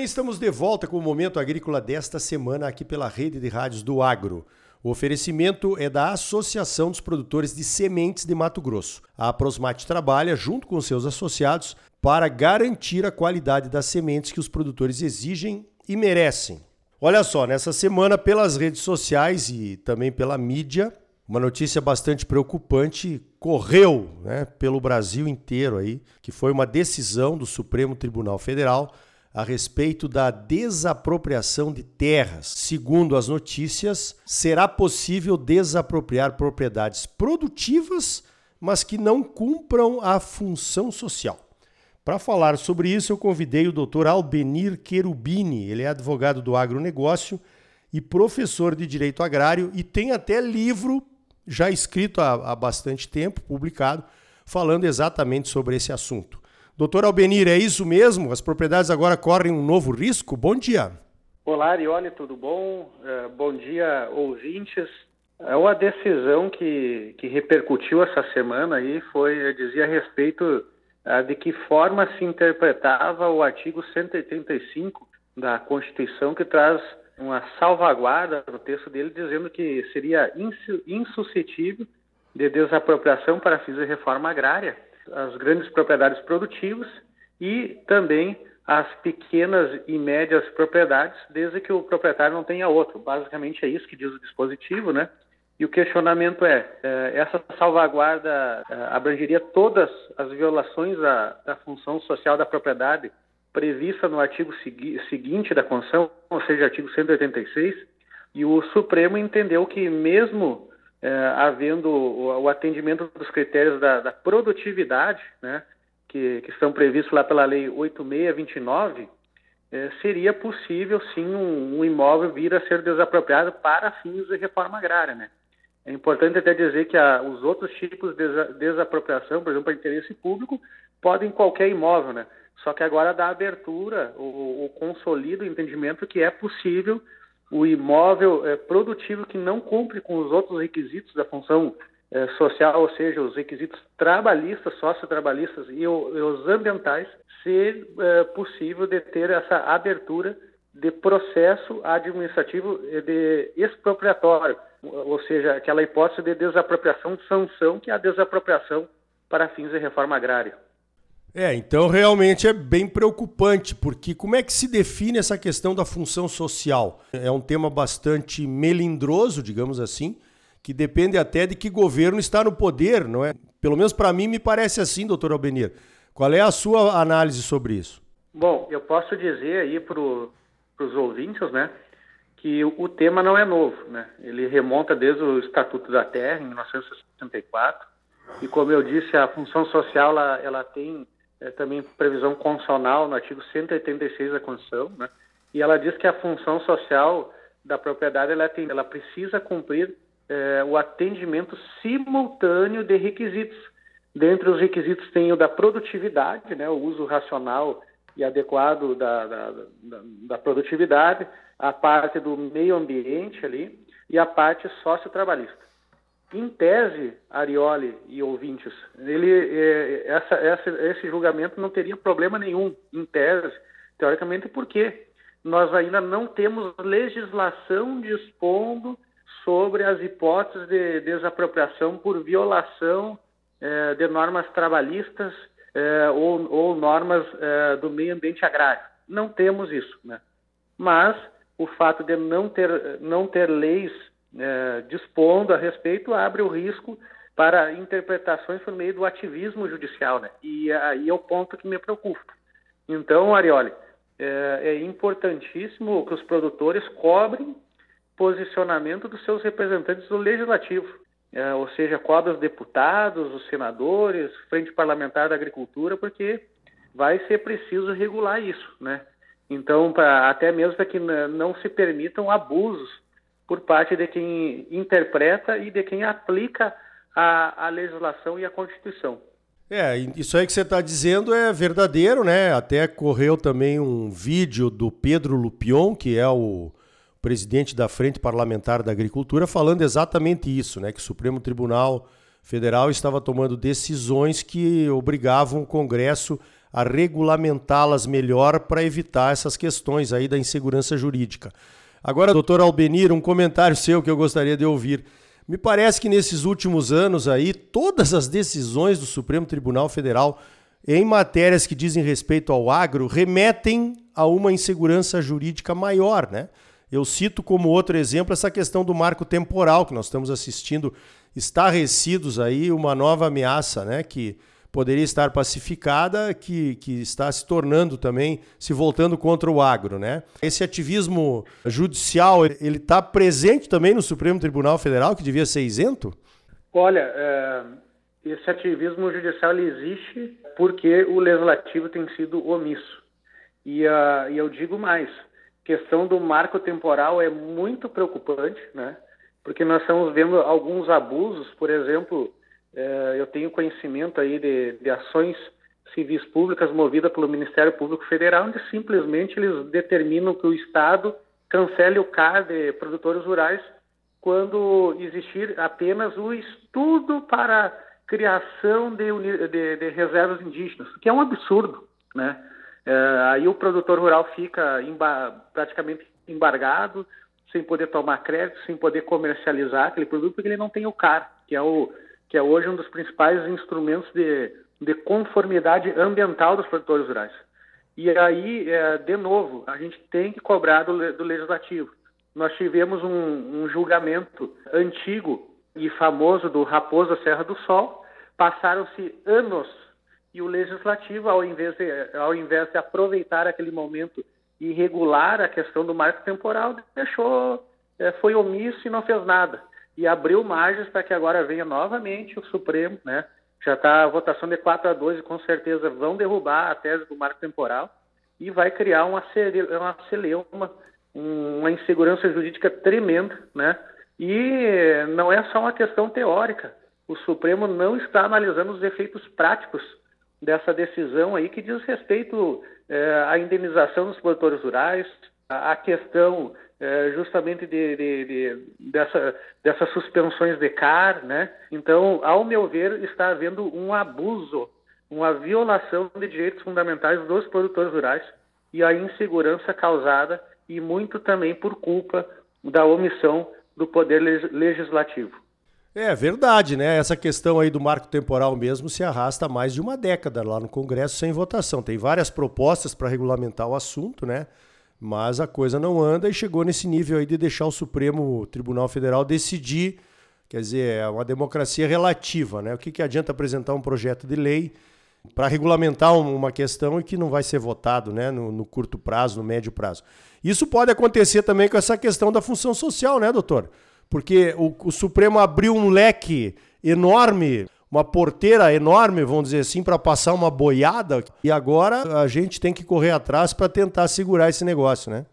bem, estamos de volta com o Momento Agrícola desta semana aqui pela Rede de Rádios do Agro. O oferecimento é da Associação dos Produtores de Sementes de Mato Grosso. A Prosmate trabalha, junto com seus associados, para garantir a qualidade das sementes que os produtores exigem e merecem. Olha só, nessa semana, pelas redes sociais e também pela mídia, uma notícia bastante preocupante correu né, pelo Brasil inteiro aí, que foi uma decisão do Supremo Tribunal Federal a respeito da desapropriação de terras. Segundo as notícias, será possível desapropriar propriedades produtivas, mas que não cumpram a função social. Para falar sobre isso, eu convidei o Dr. Albenir Cherubini. Ele é advogado do agronegócio e professor de direito agrário e tem até livro já escrito há, há bastante tempo, publicado, falando exatamente sobre esse assunto. Doutor Albenir, é isso mesmo? As propriedades agora correm um novo risco? Bom dia. Olá, Arione, tudo bom? Uh, bom dia, ouvintes. É uma decisão que, que repercutiu essa semana aí foi, dizia a respeito uh, de que forma se interpretava o artigo 185 da Constituição, que traz uma salvaguarda no texto dele, dizendo que seria insuscetível de desapropriação para fins de reforma agrária as grandes propriedades produtivas e também as pequenas e médias propriedades, desde que o proprietário não tenha outro. Basicamente é isso que diz o dispositivo, né? E o questionamento é, é essa salvaguarda é, abrangeria todas as violações da, da, função social da propriedade prevista no artigo segui seguinte da Constituição, ou seja, artigo 186, e o Supremo entendeu que mesmo é, havendo o, o, atendimento dos critérios da, da produtividade, né, que, que, estão previstos lá pela Lei 8629, é, seria possível sim um, um, imóvel vir a ser desapropriado para fins de reforma agrária. Né? É importante até dizer que a, os outros tipos de desapropriação, por exemplo, para interesse público, podem qualquer imóvel, né? Só que agora dá abertura, o, o entendimento que é possível o imóvel é, produtivo que não cumpre com os outros requisitos da função é, social, ou seja, os requisitos trabalhistas, sociotrabalhistas e, e os ambientais, ser é, possível de ter essa abertura de processo administrativo de expropriatório, ou seja, aquela hipótese de desapropriação de sanção, que é a desapropriação para fins de reforma agrária. É, então realmente é bem preocupante, porque como é que se define essa questão da função social? É um tema bastante melindroso, digamos assim, que depende até de que governo está no poder, não é? Pelo menos para mim me parece assim, doutor Albenir. Qual é a sua análise sobre isso? Bom, eu posso dizer aí para os ouvintes, né, que o tema não é novo, né? Ele remonta desde o Estatuto da Terra, em 1964, e como eu disse, a função social ela, ela tem é, também previsão constitucional no artigo 186 da Constituição, né? e ela diz que a função social da propriedade ela, tem, ela precisa cumprir é, o atendimento simultâneo de requisitos. Dentre os requisitos tem o da produtividade, né, o uso racional e adequado da, da, da, da produtividade, a parte do meio ambiente ali e a parte sociotrabalhista. Em tese, Arioli e ouvintes, ele, é, essa, essa, esse julgamento não teria problema nenhum, em tese, teoricamente, porque nós ainda não temos legislação dispondo sobre as hipóteses de desapropriação por violação é, de normas trabalhistas é, ou, ou, normas é, do meio ambiente agrário. Não temos isso, né? Mas o fato de não ter, não ter leis é, dispondo a respeito abre o risco para interpretações por meio do ativismo judicial, né? E aí é o ponto que me preocupa. Então, Arioli, é, é importantíssimo que os produtores cobrem posicionamento dos seus representantes do legislativo, é, ou seja, cobrem os deputados, os senadores, frente parlamentar da agricultura, porque vai ser preciso regular isso, né? Então, pra, até mesmo para que não se permitam abusos por parte de quem interpreta e de quem aplica a, a legislação e a Constituição. É, isso aí que você está dizendo é verdadeiro, né? Até correu também um vídeo do Pedro Lupion, que é o presidente da Frente Parlamentar da Agricultura, falando exatamente isso, né? Que o Supremo Tribunal Federal estava tomando decisões que obrigavam o Congresso a regulamentá-las melhor para evitar essas questões aí da insegurança jurídica. Agora, doutor Albenir, um comentário seu que eu gostaria de ouvir. Me parece que nesses últimos anos aí, todas as decisões do Supremo Tribunal Federal em matérias que dizem respeito ao agro remetem a uma insegurança jurídica maior, né? Eu cito como outro exemplo essa questão do marco temporal que nós estamos assistindo estarrecidos aí uma nova ameaça, né, que poderia estar pacificada, que, que está se tornando também, se voltando contra o agro. Né? Esse ativismo judicial, ele está presente também no Supremo Tribunal Federal, que devia ser isento? Olha, é, esse ativismo judicial existe porque o legislativo tem sido omisso. E, uh, e eu digo mais, questão do marco temporal é muito preocupante, né? porque nós estamos vendo alguns abusos, por exemplo, é, eu tenho conhecimento aí de, de ações civis públicas movidas pelo Ministério Público Federal, onde simplesmente eles determinam que o Estado cancele o CAR de produtores rurais quando existir apenas o estudo para criação de, de, de reservas indígenas, que é um absurdo, né? É, aí o produtor rural fica emba praticamente embargado, sem poder tomar crédito, sem poder comercializar aquele produto, porque ele não tem o CAR, que é o que é hoje um dos principais instrumentos de, de conformidade ambiental dos produtores rurais. E aí, é, de novo, a gente tem que cobrar do, do legislativo. Nós tivemos um, um, julgamento antigo e famoso do Raposo Serra do Sol. Passaram-se anos e o legislativo, ao invés, de, ao invés de aproveitar aquele momento e regular a questão do marco temporal, deixou, é, foi omisso e não fez nada e abriu margens para que agora venha novamente o Supremo, né? Já está a votação de 4 a 2 e com certeza vão derrubar a tese do marco temporal e vai criar uma, uma celeuma, uma insegurança jurídica tremenda, né? E não é só uma questão teórica. O Supremo não está analisando os efeitos práticos dessa decisão aí que diz respeito é, à indenização dos produtores rurais, a questão é, justamente de, de, de, dessa, dessas suspensões de CAR, né? Então, ao meu ver, está havendo um abuso, uma violação de direitos fundamentais dos produtores rurais e a insegurança causada e muito também por culpa da omissão do poder legislativo. É verdade, né? Essa questão aí do marco temporal mesmo se arrasta há mais de uma década lá no Congresso sem votação. Tem várias propostas para regulamentar o assunto, né? Mas a coisa não anda e chegou nesse nível aí de deixar o Supremo Tribunal Federal decidir. Quer dizer, é uma democracia relativa, né? O que, que adianta apresentar um projeto de lei para regulamentar uma questão e que não vai ser votado né? No, no, curto prazo, no médio prazo. Isso pode acontecer também com essa questão da função social, né, doutor? Porque o, o Supremo abriu um leque enorme uma porteira enorme, vamos dizer assim, para passar uma boiada. E agora a gente tem que correr atrás para tentar segurar esse negócio, né?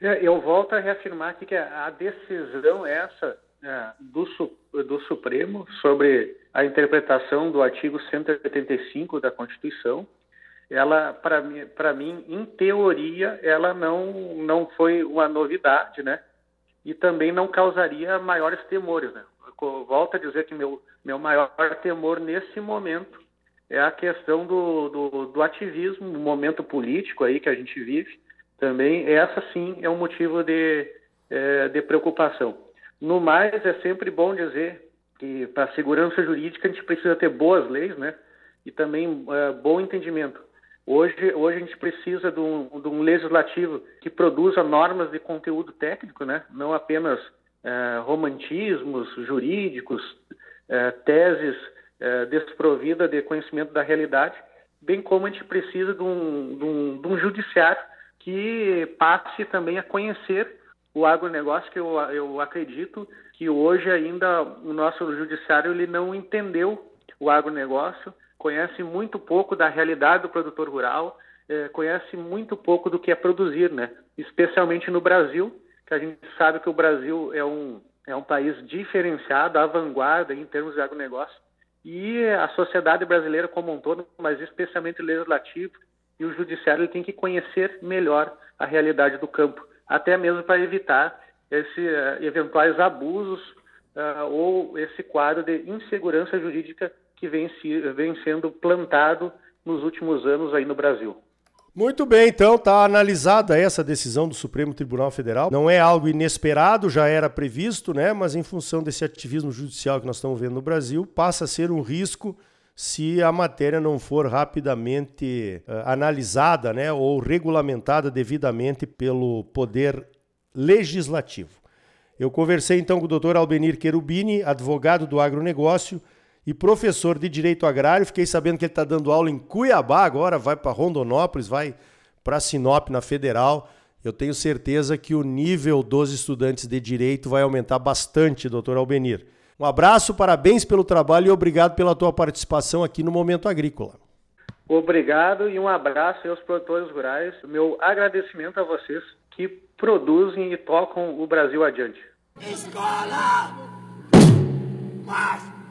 É, eu volto a reafirmar aqui que a decisão essa é, do, do Supremo sobre a interpretação do artigo 185 da Constituição, ela, para mim, mim, em teoria, ela não, não foi uma novidade, né? E também não causaria maiores temores, né? Volto a dizer que meu, meu maior temor nesse momento é a questão do, do, do ativismo, o momento político aí que a gente vive. Também essa sim é um motivo de, é, de preocupação. No mais, é sempre bom dizer que para segurança jurídica a gente precisa ter boas leis, né? E também é, bom entendimento. Hoje, hoje a gente precisa de um, de um legislativo que produza normas de conteúdo técnico, né? Não apenas é, romantismos jurídicos, é, teses é, desprovidas de conhecimento da realidade, bem como a gente precisa de um, de um, de um judiciário que passe também a conhecer o agronegócio, que eu, eu acredito que hoje ainda o nosso judiciário ele não entendeu o agronegócio, conhece muito pouco da realidade do produtor rural, é, conhece muito pouco do que é produzir, né? especialmente no Brasil, que a gente sabe que o Brasil é um, é um país diferenciado, à vanguarda em termos de agronegócio, e a sociedade brasileira como um todo, mas especialmente o legislativo e o judiciário, ele tem que conhecer melhor a realidade do campo, até mesmo para evitar esses uh, eh, eventuais abusos uh, ou esse quadro de insegurança jurídica que vem, vem sendo plantado nos últimos anos aí no Brasil. Muito bem, então está analisada essa decisão do Supremo Tribunal Federal. Não é algo inesperado, já era previsto, né? Mas em função desse ativismo judicial que nós estamos vendo no Brasil, passa a ser um risco se a matéria não for rapidamente uh, analisada, né, ou regulamentada devidamente pelo poder legislativo. Eu conversei então com o Dr. Albenir Querubini, advogado do agronegócio, e professor de Direito Agrário. Fiquei sabendo que ele está dando aula em Cuiabá agora, vai para Rondonópolis, vai para Sinop na Federal. Eu tenho certeza que o nível dos estudantes de Direito vai aumentar bastante, doutor Albenir. Um abraço, parabéns pelo trabalho e obrigado pela tua participação aqui no Momento Agrícola. Obrigado e um abraço aos produtores rurais. Meu agradecimento a vocês que produzem e tocam o Brasil adiante. Escola! Marcha!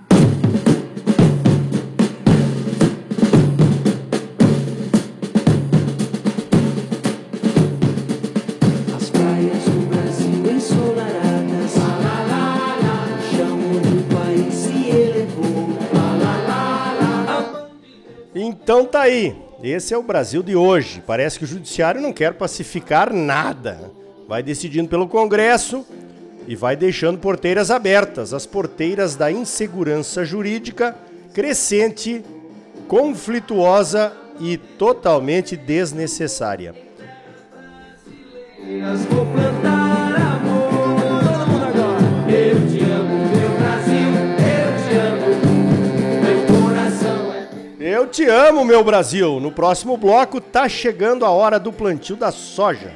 Então tá aí. Esse é o Brasil de hoje. Parece que o judiciário não quer pacificar nada. Vai decidindo pelo Congresso e vai deixando porteiras abertas, as porteiras da insegurança jurídica crescente, conflituosa e totalmente desnecessária. Vou plantar te amo, meu Brasil! No próximo bloco tá chegando a hora do plantio da soja.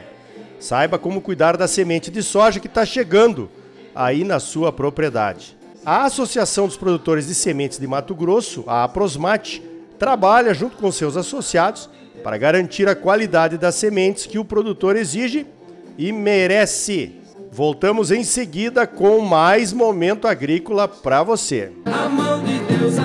Saiba como cuidar da semente de soja que está chegando aí na sua propriedade. A Associação dos Produtores de Sementes de Mato Grosso, a Aprosmate, trabalha junto com seus associados para garantir a qualidade das sementes que o produtor exige e merece. Voltamos em seguida com mais momento agrícola para você. A mão de Deus